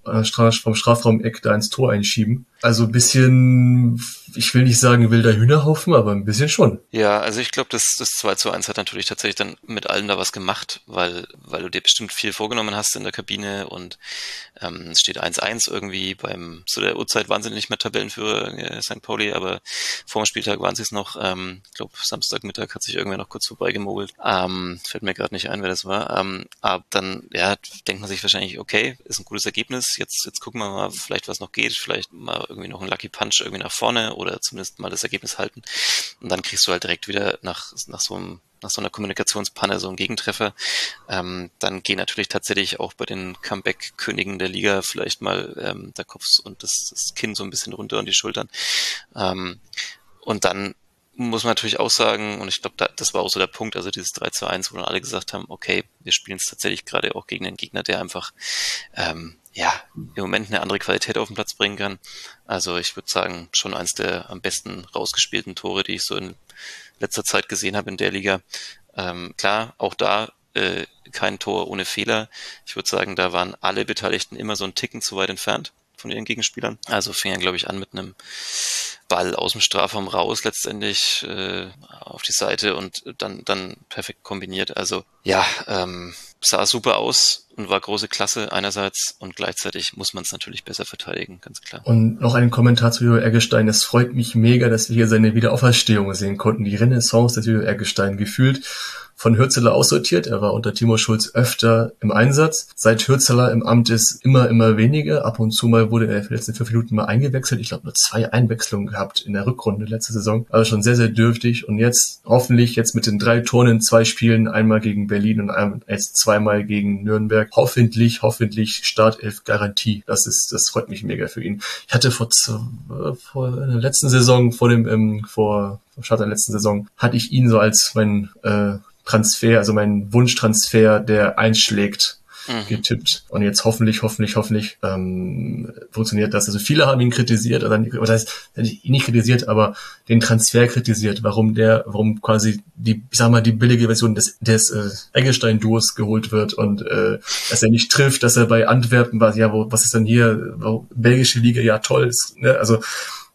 äh, vom Strafraum-Eck da ins Tor einschieben. Also ein bisschen, ich will nicht sagen wilder Hühnerhaufen, aber ein bisschen schon. Ja, also ich glaube, das, das 2 zu 1 hat natürlich tatsächlich dann mit allen da was gemacht, weil, weil du dir bestimmt viel vorgenommen hast in der Kabine und ähm, es steht 1-1 irgendwie beim, zu der Uhrzeit waren sie nicht mehr Tabellenführer äh, St. Pauli, aber vor dem Spieltag waren sie es noch. Ähm, ich glaube, Samstagmittag hat sich irgendwer noch kurz vorbeigemogelt. Ähm, fällt mir gerade nicht ein, wer das war. Ähm, aber dann, ja, denkt man sich wahrscheinlich, okay, ist ein gutes Ergebnis. Jetzt, jetzt gucken wir mal, vielleicht was noch geht, vielleicht mal irgendwie noch ein Lucky Punch irgendwie nach vorne oder zumindest mal das Ergebnis halten. Und dann kriegst du halt direkt wieder nach, nach so einem nach so einer Kommunikationspanne so einen Gegentreffer, ähm, dann gehen natürlich tatsächlich auch bei den Comeback-Königen der Liga vielleicht mal ähm, der Kopf und das, das Kinn so ein bisschen runter und die Schultern. Ähm, und dann muss man natürlich auch sagen, und ich glaube, da, das war auch so der Punkt, also dieses 3 zu 1, wo dann alle gesagt haben, okay, wir spielen es tatsächlich gerade auch gegen einen Gegner, der einfach ähm, ja, im Moment eine andere Qualität auf den Platz bringen kann. Also ich würde sagen, schon eins der am besten rausgespielten Tore, die ich so in letzter Zeit gesehen habe in der Liga. Ähm, klar, auch da äh, kein Tor ohne Fehler. Ich würde sagen, da waren alle Beteiligten immer so einen Ticken zu weit entfernt von ihren Gegenspielern. Also fing er, glaube ich, an mit einem Ball aus dem Strafraum raus letztendlich äh, auf die Seite und dann dann perfekt kombiniert. Also ja, ähm, sah super aus und war große Klasse einerseits und gleichzeitig muss man es natürlich besser verteidigen, ganz klar. Und noch ein Kommentar zu Jojo Eggestein. Es freut mich mega, dass wir hier seine Wiederauferstehung sehen konnten. Die Renaissance des Jojo Eggestein gefühlt von Hürzeler aussortiert. Er war unter Timo Schulz öfter im Einsatz. Seit Hürzeler im Amt ist immer, immer weniger. Ab und zu mal wurde er in den letzten fünf Minuten mal eingewechselt. Ich glaube, nur zwei Einwechslungen gehabt in der Rückrunde letzte Saison. Also schon sehr, sehr dürftig. Und jetzt hoffentlich jetzt mit den drei Toren in zwei Spielen, einmal gegen Berlin und einmal, jetzt zweimal gegen Nürnberg. Hoffentlich, hoffentlich Startelf Garantie. Das ist, das freut mich mega für ihn. Ich hatte vor, vor der letzten Saison, vor dem, ähm, vor, vor Start der letzten Saison, hatte ich ihn so als mein, äh, Transfer, also mein Wunschtransfer, der einschlägt, mhm. getippt. Und jetzt hoffentlich, hoffentlich, hoffentlich ähm, funktioniert das. Also viele haben ihn kritisiert, oder, oder heißt, ihn nicht kritisiert, aber den Transfer kritisiert, warum der, warum quasi die, ich sag mal, die billige Version des, des äh, Eggestein-Duos geholt wird und äh, dass er nicht trifft, dass er bei Antwerpen war, ja, wo, was ist denn hier, wo, belgische Liga, ja toll ist, ne? Also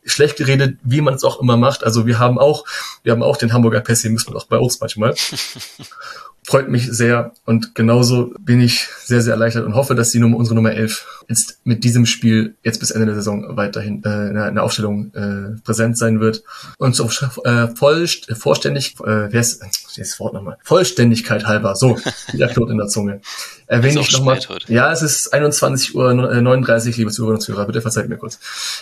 schlecht geredet, wie man es auch immer macht. Also wir haben auch, wir haben auch den Hamburger Pessimismus auch bei uns manchmal. freut mich sehr und genauso bin ich sehr, sehr erleichtert und hoffe, dass die Nummer, unsere Nummer 11 jetzt mit diesem Spiel jetzt bis Ende der Saison weiterhin äh, in der Aufstellung äh, präsent sein wird. Und so äh, voll, vollständig, äh, wer ist, das Wort nochmal, Vollständigkeit halber, so, wieder Knot in der Zunge. Erwähne ich nochmal. Ja, es ist 21.39 Uhr, 39, liebe Zuhörer und Zuhörer, bitte verzeiht mir kurz.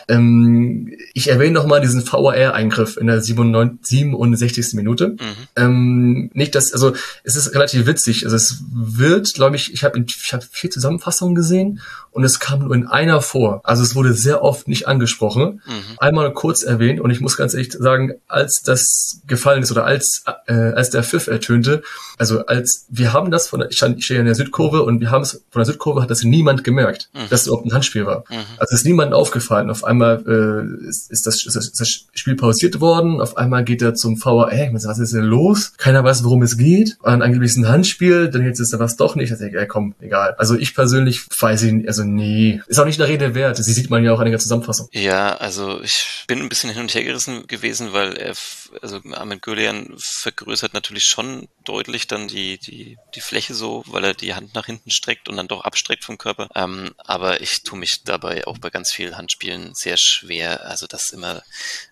Ähm, ich erwähne nochmal diesen VAR-Eingriff in der 67. Minute. Mhm. Ähm, nicht, dass, also es ist relativ witzig. Also es wird, glaube ich, ich habe ich hab vier Zusammenfassungen gesehen und es kam nur in einer vor. Also es wurde sehr oft nicht angesprochen. Mhm. Einmal kurz erwähnt und ich muss ganz ehrlich sagen, als das gefallen ist oder als, äh, als der Pfiff ertönte, also als wir haben das von der, ich, stand, ich stehe in der Südkurve und wir haben es von der Südkurve hat das niemand gemerkt, mhm. dass es überhaupt ein Handspiel war. Mhm. Also es ist niemandem aufgefallen. Auf einmal äh, ist, ist, das, ist, das, Spiel pausiert worden, auf einmal geht er zum VR, ey, was ist denn los? Keiner weiß, worum es geht. Und angeblich ist ein Handspiel, dann jetzt ist da was doch nicht. Ich denke, ey, komm, egal. Also ich persönlich weiß ihn, also nee, ist auch nicht der Rede wert. Sie sieht man ja auch in der Zusammenfassung. Ja, also ich bin ein bisschen hin und her gerissen gewesen, weil er, also Ahmed Gülian vergrößert natürlich schon deutlich dann die, die, die Fläche so, weil er die Hand nach hinten streckt und dann doch abstreckt vom Körper. Ähm, aber ich tue mich dabei auch bei ganz vielen Handspielen sehr schwer. Also dass immer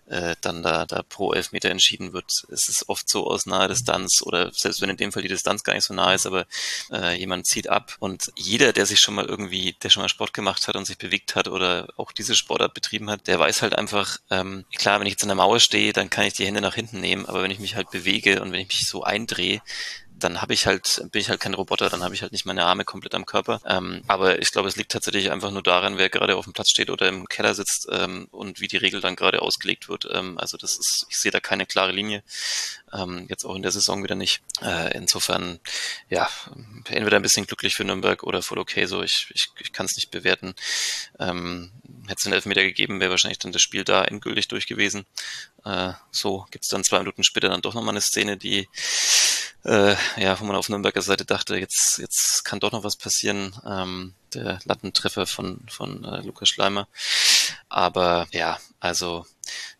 äh, dann da, da pro Elfmeter entschieden wird. Es ist oft so aus naher Distanz oder selbst wenn in dem Fall die Distanz gar nicht so nah ist, aber äh, jemand zieht ab und jeder, der sich schon mal irgendwie, der schon mal Sport gemacht hat und sich bewegt hat oder auch diese Sportart betrieben hat, der weiß halt einfach, ähm, klar, wenn ich jetzt an der Mauer stehe, dann kann ich die Hände nach hinten nehmen, aber wenn ich mich halt bewege und wenn ich mich so eindrehe, dann habe ich halt, bin ich halt kein Roboter, dann habe ich halt nicht meine Arme komplett am Körper. Ähm, aber ich glaube, es liegt tatsächlich einfach nur daran, wer gerade auf dem Platz steht oder im Keller sitzt ähm, und wie die Regel dann gerade ausgelegt wird. Ähm, also das ist, ich sehe da keine klare Linie. Ähm, jetzt auch in der Saison wieder nicht. Äh, insofern, ja, entweder ein bisschen glücklich für Nürnberg oder voll okay so. Ich, ich, ich kann es nicht bewerten. Ähm, Hätte es einen Elfmeter gegeben, wäre wahrscheinlich dann das Spiel da endgültig durch gewesen. Äh, so gibt's dann zwei Minuten später dann doch nochmal eine Szene, die äh, ja, wo man auf Nürnberger Seite dachte, jetzt, jetzt kann doch noch was passieren. Ähm, der Lattentreffer von, von äh, Lukas Schleimer. Aber ja, also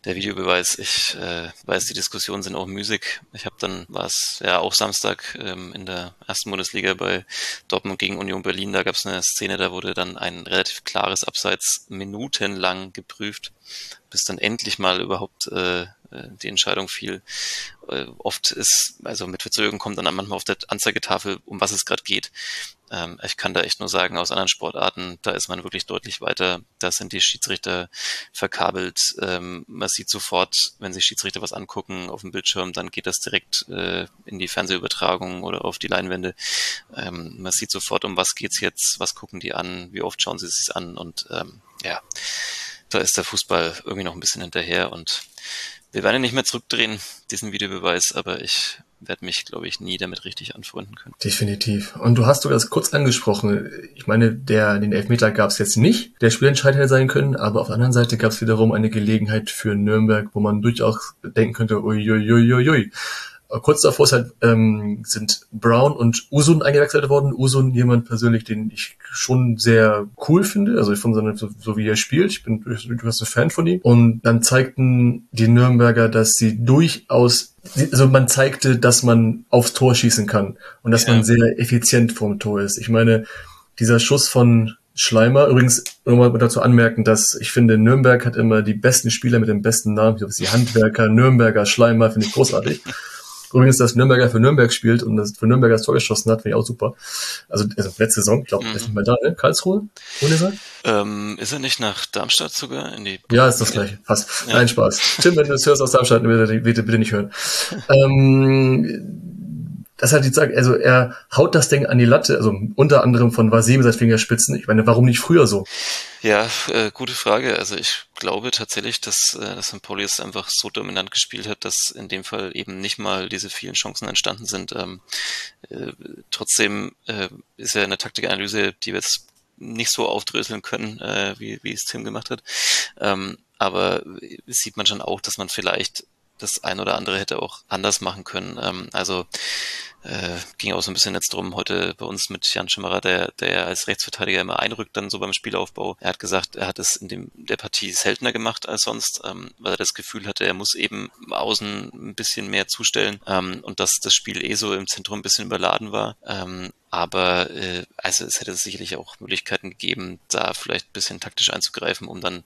der Videobeweis, ich äh, weiß, die Diskussionen sind auch müßig. Ich habe dann, war es ja auch Samstag ähm, in der ersten Bundesliga bei Dortmund gegen Union Berlin, da gab es eine Szene, da wurde dann ein relativ klares Abseits minutenlang geprüft, bis dann endlich mal überhaupt äh, äh, die Entscheidung fiel. Äh, oft ist, also mit Verzögerung kommt dann manchmal auf der Anzeigetafel, um was es gerade geht. Ähm, ich kann da echt nur sagen, aus anderen Sportarten, da ist man wirklich deutlich weiter. Da sind die Schiedsrichter verkabelt. Ähm, man sieht sofort, wenn sich Schiedsrichter was angucken auf dem Bildschirm, dann geht das direkt äh, in die Fernsehübertragung oder auf die Leinwände. Ähm, man sieht sofort, um was geht's jetzt, was gucken die an, wie oft schauen sie sich an und ja, da ist der Fußball irgendwie noch ein bisschen hinterher und wir werden ihn nicht mehr zurückdrehen, diesen Videobeweis, aber ich werde mich, glaube ich, nie damit richtig anfreunden können. Definitiv. Und du hast sogar das kurz angesprochen. Ich meine, der, den Elfmeter gab es jetzt nicht, der Spielentscheid hätte sein können, aber auf der anderen Seite gab es wiederum eine Gelegenheit für Nürnberg, wo man durchaus denken könnte, uiuiuiui. Kurz davor ist halt, ähm, sind Brown und Usun eingewechselt worden. Usun jemand persönlich, den ich schon sehr cool finde, also von seinem, so, so wie er spielt. Ich bin durchaus ein Fan von ihm. Und dann zeigten die Nürnberger, dass sie durchaus, also man zeigte, dass man aufs Tor schießen kann und dass ja. man sehr effizient vorm Tor ist. Ich meine, dieser Schuss von Schleimer. Übrigens, nochmal dazu anmerken, dass ich finde, Nürnberg hat immer die besten Spieler mit dem besten Namen. Ich glaube, die Handwerker, Nürnberger, Schleimer, finde ich großartig. Übrigens, dass Nürnberger für Nürnberg spielt und das für Nürnberger das Tor geschossen hat, finde ich auch super. Also, also letzte Saison, ich glaube, mhm. ist nicht mehr da, ne? Karlsruhe, ohne ähm, Ist er nicht nach Darmstadt sogar in die? Ja, ist das gleiche, fast. Ja. Nein, Spaß. Tim, wenn du das hörst aus Darmstadt, bitte, bitte, bitte nicht hören. ähm, das hat die Sache, also er haut das Ding an die Latte, also unter anderem von Vasim seit Fingerspitzen. Ich meine, warum nicht früher so? Ja, äh, gute Frage. Also ich glaube tatsächlich, dass, äh, dass St. Pauli es einfach so dominant gespielt hat, dass in dem Fall eben nicht mal diese vielen Chancen entstanden sind. Ähm, äh, trotzdem äh, ist ja eine Taktikanalyse, die wir jetzt nicht so aufdröseln können, äh, wie, wie es Tim gemacht hat. Ähm, aber sieht man schon auch, dass man vielleicht das ein oder andere hätte auch anders machen können. Ähm, also äh, ging auch so ein bisschen jetzt drum heute bei uns mit Jan Schimmerer, der, der als Rechtsverteidiger immer einrückt dann so beim Spielaufbau. Er hat gesagt, er hat es in dem der Partie seltener gemacht als sonst, ähm, weil er das Gefühl hatte, er muss eben außen ein bisschen mehr zustellen ähm, und dass das Spiel eh so im Zentrum ein bisschen überladen war. Ähm, aber äh, also es hätte sicherlich auch Möglichkeiten gegeben, da vielleicht ein bisschen taktisch einzugreifen, um dann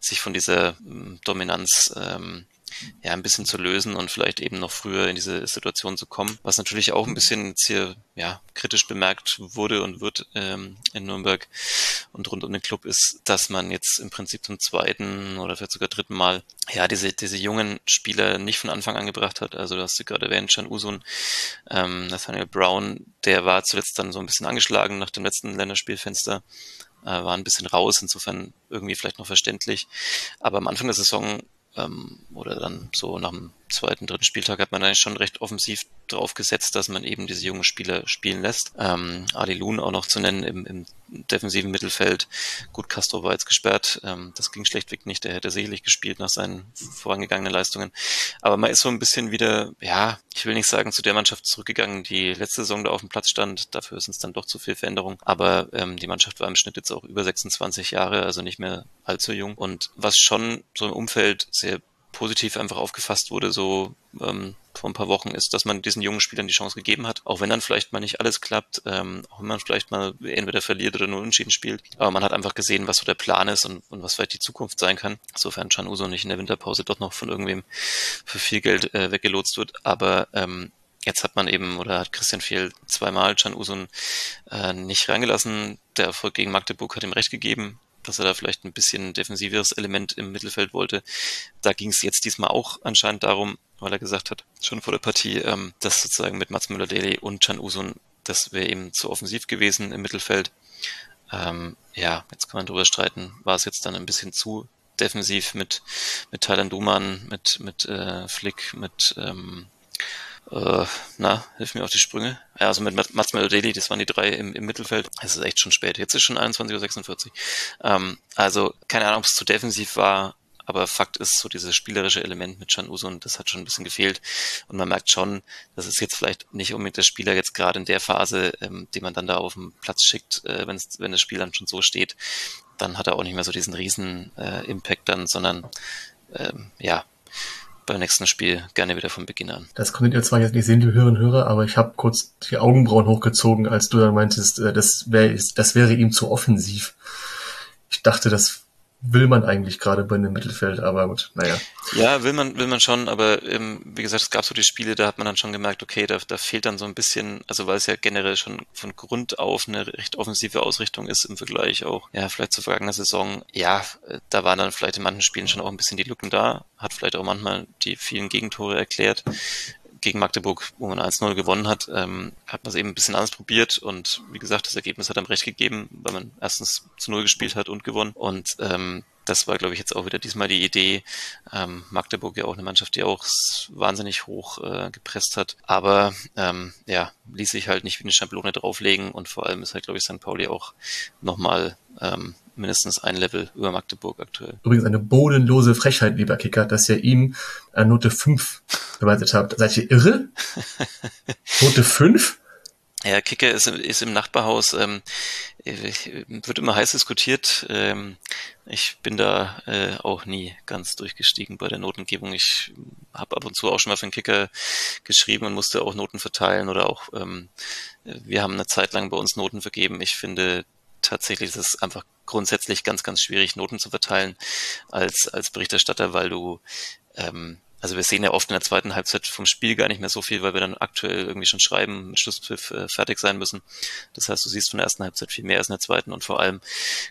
sich von dieser ähm, Dominanz ähm, ja ein bisschen zu lösen und vielleicht eben noch früher in diese Situation zu kommen. Was natürlich auch ein bisschen jetzt hier ja kritisch bemerkt wurde und wird ähm, in Nürnberg und rund um den Club ist, dass man jetzt im Prinzip zum zweiten oder vielleicht sogar dritten Mal ja diese diese jungen Spieler nicht von Anfang an gebracht hat. Also du hast du gerade erwähnt, Can Usun, ähm, Nathaniel Brown, der war zuletzt dann so ein bisschen angeschlagen nach dem letzten Länderspielfenster äh, war ein bisschen raus, insofern irgendwie vielleicht noch verständlich. Aber am Anfang der Saison ähm, oder dann so nach dem zweiten, dritten Spieltag hat man eigentlich schon recht offensiv drauf gesetzt, dass man eben diese jungen Spieler spielen lässt. Ähm, Ali Loon auch noch zu nennen im, im defensiven Mittelfeld. Gut, Castro war jetzt gesperrt. Ähm, das ging schlechtweg nicht. Er hätte sicherlich gespielt nach seinen vorangegangenen Leistungen. Aber man ist so ein bisschen wieder, ja, ich will nicht sagen, zu der Mannschaft zurückgegangen, die letzte Saison da auf dem Platz stand. Dafür ist es dann doch zu viel Veränderung. Aber ähm, die Mannschaft war im Schnitt jetzt auch über 26 Jahre, also nicht mehr allzu jung. Und was schon so im Umfeld sehr positiv einfach aufgefasst wurde, so ähm, vor ein paar Wochen, ist, dass man diesen jungen Spielern die Chance gegeben hat, auch wenn dann vielleicht mal nicht alles klappt, ähm, auch wenn man vielleicht mal entweder verliert oder nur unentschieden spielt. Aber man hat einfach gesehen, was so der Plan ist und, und was vielleicht die Zukunft sein kann, sofern Can Uso nicht in der Winterpause doch noch von irgendwem für viel Geld äh, weggelotst wird. Aber ähm, Jetzt hat man eben, oder hat Christian Fehl zweimal Can Usun äh, nicht reingelassen. Der Erfolg gegen Magdeburg hat ihm recht gegeben dass er da vielleicht ein bisschen defensiveres Element im Mittelfeld wollte. Da ging es jetzt diesmal auch anscheinend darum, weil er gesagt hat, schon vor der Partie, ähm, dass sozusagen mit Mats Müller-Deli und Can Usun, das wäre eben zu offensiv gewesen im Mittelfeld. Ähm, ja, jetzt kann man drüber streiten, war es jetzt dann ein bisschen zu defensiv mit, mit Thailand Duman, mit, mit äh, Flick, mit ähm, äh, na, hilf mir auf die Sprünge. Ja, also mit Mats Melodeli, das waren die drei im, im Mittelfeld. Es ist echt schon spät. Jetzt ist schon 21.46 Uhr. Ähm, also, keine Ahnung, ob es zu defensiv war, aber Fakt ist, so dieses spielerische Element mit Can Usun, das hat schon ein bisschen gefehlt. Und man merkt schon, das ist jetzt vielleicht nicht unbedingt der Spieler jetzt gerade in der Phase, ähm, den man dann da auf den Platz schickt, äh, wenn das Spiel dann schon so steht, dann hat er auch nicht mehr so diesen riesen äh, Impact dann, sondern ähm, ja, beim nächsten Spiel gerne wieder von Beginn an. Das konntet ihr zwar jetzt nicht sehen, die Hörerinnen und Hörer, aber ich habe kurz die Augenbrauen hochgezogen, als du dann meintest, äh, das, wär, das wäre ihm zu offensiv. Ich dachte, das will man eigentlich gerade bei einem Mittelfeld, aber gut, naja. Ja, will man, will man schon, aber ähm, wie gesagt, es gab so die Spiele, da hat man dann schon gemerkt, okay, da, da fehlt dann so ein bisschen, also weil es ja generell schon von Grund auf eine recht offensive Ausrichtung ist im Vergleich auch, ja, vielleicht zur vergangenen Saison, ja, äh, da waren dann vielleicht in manchen Spielen schon auch ein bisschen die Lücken da, hat vielleicht auch manchmal die vielen Gegentore erklärt gegen Magdeburg, wo man 1-0 gewonnen hat, ähm, hat man es eben ein bisschen anders probiert und wie gesagt, das Ergebnis hat einem recht gegeben, weil man erstens zu Null gespielt hat und gewonnen und ähm, das war, glaube ich, jetzt auch wieder diesmal die Idee. Ähm, Magdeburg ja auch eine Mannschaft, die auch wahnsinnig hoch äh, gepresst hat. Aber ähm, ja, ließ sich halt nicht wie eine Schablone drauflegen und vor allem ist halt, glaube ich, St. Pauli auch nochmal ähm, mindestens ein Level über Magdeburg aktuell. Übrigens eine bodenlose Frechheit, lieber Kicker, dass ihr ihm eine Note 5 bewertet habt. Seid ihr irre? Note 5? Ja, Kicker ist, ist im Nachbarhaus, ähm, wird immer heiß diskutiert. Ähm, ich bin da äh, auch nie ganz durchgestiegen bei der Notengebung. Ich habe ab und zu auch schon mal für den Kicker geschrieben und musste auch Noten verteilen oder auch ähm, wir haben eine Zeit lang bei uns Noten vergeben. Ich finde tatsächlich ist es einfach grundsätzlich ganz, ganz schwierig, Noten zu verteilen als, als Berichterstatter, weil du, ähm, also wir sehen ja oft in der zweiten Halbzeit vom Spiel gar nicht mehr so viel, weil wir dann aktuell irgendwie schon schreiben, mit Schlusspfiff äh, fertig sein müssen. Das heißt, du siehst von der ersten Halbzeit viel mehr als in der zweiten und vor allem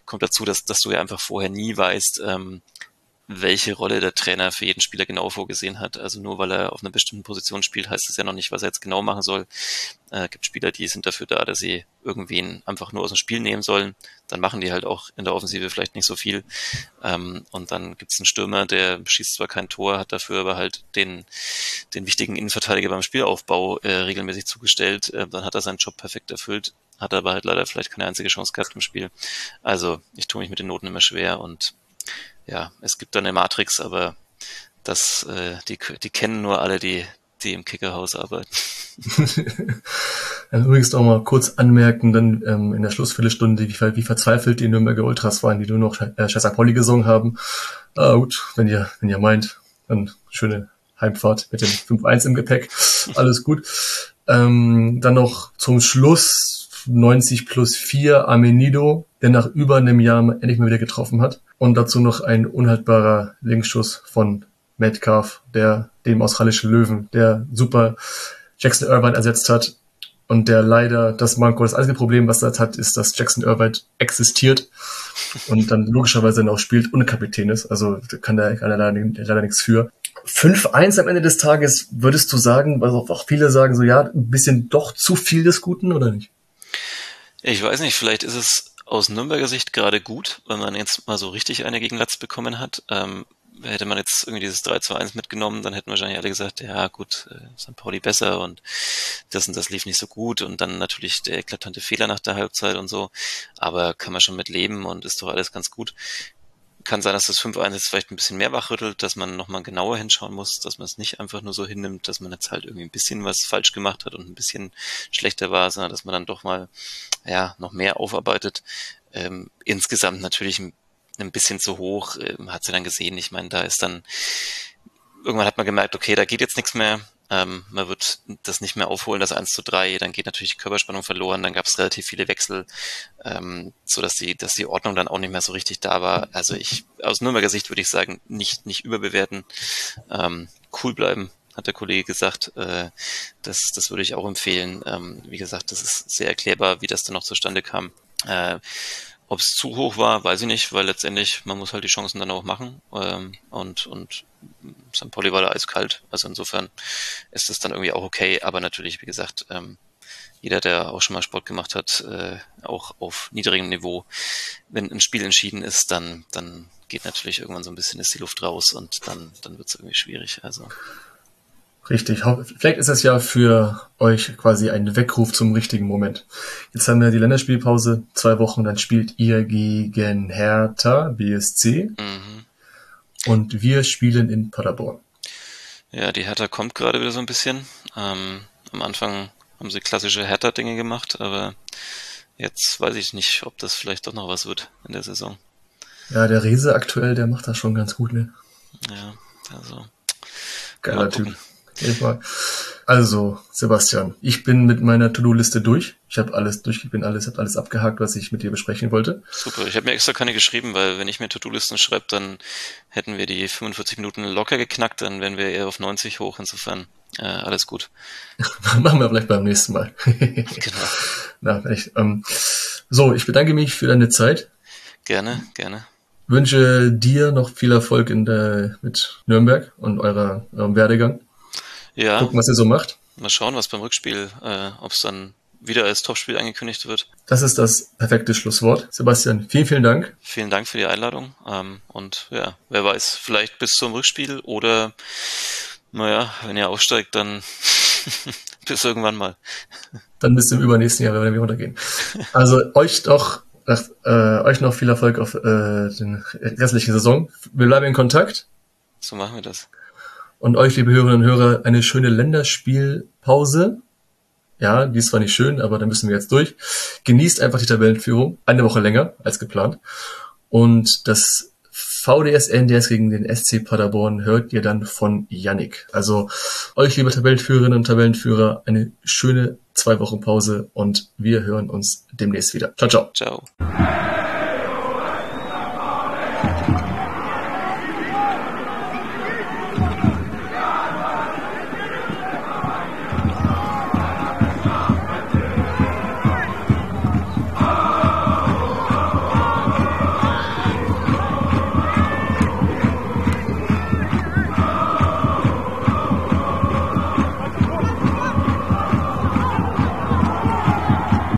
kommt dazu, dass, dass du ja einfach vorher nie weißt, ähm, welche Rolle der Trainer für jeden Spieler genau vorgesehen hat. Also nur weil er auf einer bestimmten Position spielt, heißt es ja noch nicht, was er jetzt genau machen soll. Äh, gibt Spieler, die sind dafür da, dass sie irgendwen einfach nur aus dem Spiel nehmen sollen. Dann machen die halt auch in der Offensive vielleicht nicht so viel. Ähm, und dann gibt es einen Stürmer, der schießt zwar kein Tor, hat dafür aber halt den, den wichtigen Innenverteidiger beim Spielaufbau äh, regelmäßig zugestellt. Äh, dann hat er seinen Job perfekt erfüllt, hat aber halt leider vielleicht keine einzige Chance gehabt im Spiel. Also ich tue mich mit den Noten immer schwer und ja, es gibt da eine Matrix, aber das, äh, die, die kennen nur alle, die, die im Kickerhaus arbeiten. dann übrigens noch mal kurz anmerken, dann ähm, in der Schlussviertelstunde, wie, wie verzweifelt die Nürnberger Ultras waren, die nur noch äh, Scheiß Pauli gesungen haben. Ah, gut, wenn ihr, wenn ihr meint, dann schöne Heimfahrt mit dem 5-1 im Gepäck. Alles gut. Ähm, dann noch zum Schluss 90 plus 4 Amenido, der nach über einem Jahr endlich mal wieder getroffen hat. Und dazu noch ein unhaltbarer Linksschuss von Metcalf, der dem australischen Löwen, der super Jackson Irvine ersetzt hat. Und der leider das Manko, das einzige Problem, was das hat, ist, dass Jackson Irvine existiert und dann logischerweise dann auch spielt und Kapitän ist. Also kann er leider, leider nichts für. 5-1 am Ende des Tages, würdest du sagen, weil auch viele sagen so, ja, ein bisschen doch zu viel des Guten oder nicht? Ich weiß nicht, vielleicht ist es aus Nürnberger Sicht gerade gut, weil man jetzt mal so richtig eine gegen Latz bekommen hat. Ähm, hätte man jetzt irgendwie dieses 3 zu 1 mitgenommen, dann hätten wahrscheinlich alle gesagt, ja gut, äh, St. Pauli besser und das und das lief nicht so gut und dann natürlich der eklatante Fehler nach der Halbzeit und so. Aber kann man schon mit leben und ist doch alles ganz gut kann sein, dass das 5-1 jetzt vielleicht ein bisschen mehr wachrüttelt, dass man nochmal genauer hinschauen muss, dass man es nicht einfach nur so hinnimmt, dass man jetzt halt irgendwie ein bisschen was falsch gemacht hat und ein bisschen schlechter war, sondern dass man dann doch mal, ja, noch mehr aufarbeitet. Ähm, insgesamt natürlich ein, ein bisschen zu hoch, ähm, hat sie dann gesehen. Ich meine, da ist dann, irgendwann hat man gemerkt, okay, da geht jetzt nichts mehr. Ähm, man wird das nicht mehr aufholen, das 1 zu 3, dann geht natürlich die Körperspannung verloren, dann gab es relativ viele Wechsel, ähm, so dass die, dass die Ordnung dann auch nicht mehr so richtig da war. Also ich, aus Nürnberger Sicht würde ich sagen, nicht, nicht überbewerten, ähm, cool bleiben, hat der Kollege gesagt. Äh, das, das würde ich auch empfehlen. Ähm, wie gesagt, das ist sehr erklärbar, wie das dann noch zustande kam. Äh, ob es zu hoch war, weiß ich nicht, weil letztendlich man muss halt die Chancen dann auch machen ähm, und und St. Pauli war da eiskalt, also insofern ist das dann irgendwie auch okay, aber natürlich, wie gesagt, ähm, jeder, der auch schon mal Sport gemacht hat, äh, auch auf niedrigem Niveau, wenn ein Spiel entschieden ist, dann dann geht natürlich irgendwann so ein bisschen ist die Luft raus und dann dann wird es irgendwie schwierig. Also Richtig. Vielleicht ist es ja für euch quasi ein Weckruf zum richtigen Moment. Jetzt haben wir die Länderspielpause, zwei Wochen, dann spielt ihr gegen Hertha BSC mhm. und wir spielen in Paderborn. Ja, die Hertha kommt gerade wieder so ein bisschen. Ähm, am Anfang haben sie klassische Hertha-Dinge gemacht, aber jetzt weiß ich nicht, ob das vielleicht doch noch was wird in der Saison. Ja, der Riese aktuell, der macht das schon ganz gut, ne? Ja, also. Geiler Typ. Also, Sebastian, ich bin mit meiner To-Do-Liste durch. Ich habe alles durch, ich bin alles, habe alles abgehakt, was ich mit dir besprechen wollte. Super, ich habe mir extra keine geschrieben, weil wenn ich mir To-Do-Listen schreibe, dann hätten wir die 45 Minuten locker geknackt, dann wären wir eher auf 90 hoch, insofern äh, alles gut. Machen wir vielleicht beim nächsten Mal. genau. Na, echt, ähm, so, ich bedanke mich für deine Zeit. Gerne, gerne wünsche dir noch viel Erfolg in der, mit Nürnberg und eurer, eurem Werdegang. Ja. Gucken, was ihr so macht. Mal schauen, was beim Rückspiel, äh, ob es dann wieder als Topspiel angekündigt wird. Das ist das perfekte Schlusswort. Sebastian, vielen, vielen Dank. Vielen Dank für die Einladung. Ähm, und ja, wer weiß, vielleicht bis zum Rückspiel oder naja, wenn ihr aufsteigt, dann bis irgendwann mal. Dann bis zum übernächsten Jahr, wenn wir runtergehen. Also euch doch äh, euch noch viel Erfolg auf äh, den restlichen Saison. Wir bleiben in Kontakt. So machen wir das. Und euch, liebe Hörerinnen und Hörer, eine schöne Länderspielpause. Ja, die ist zwar nicht schön, aber da müssen wir jetzt durch. Genießt einfach die Tabellenführung. Eine Woche länger als geplant. Und das VDS NDS gegen den SC Paderborn hört ihr dann von Yannick. Also euch, liebe Tabellenführerinnen und Tabellenführer, eine schöne zwei Wochen Pause und wir hören uns demnächst wieder. Ciao, ciao. Ciao.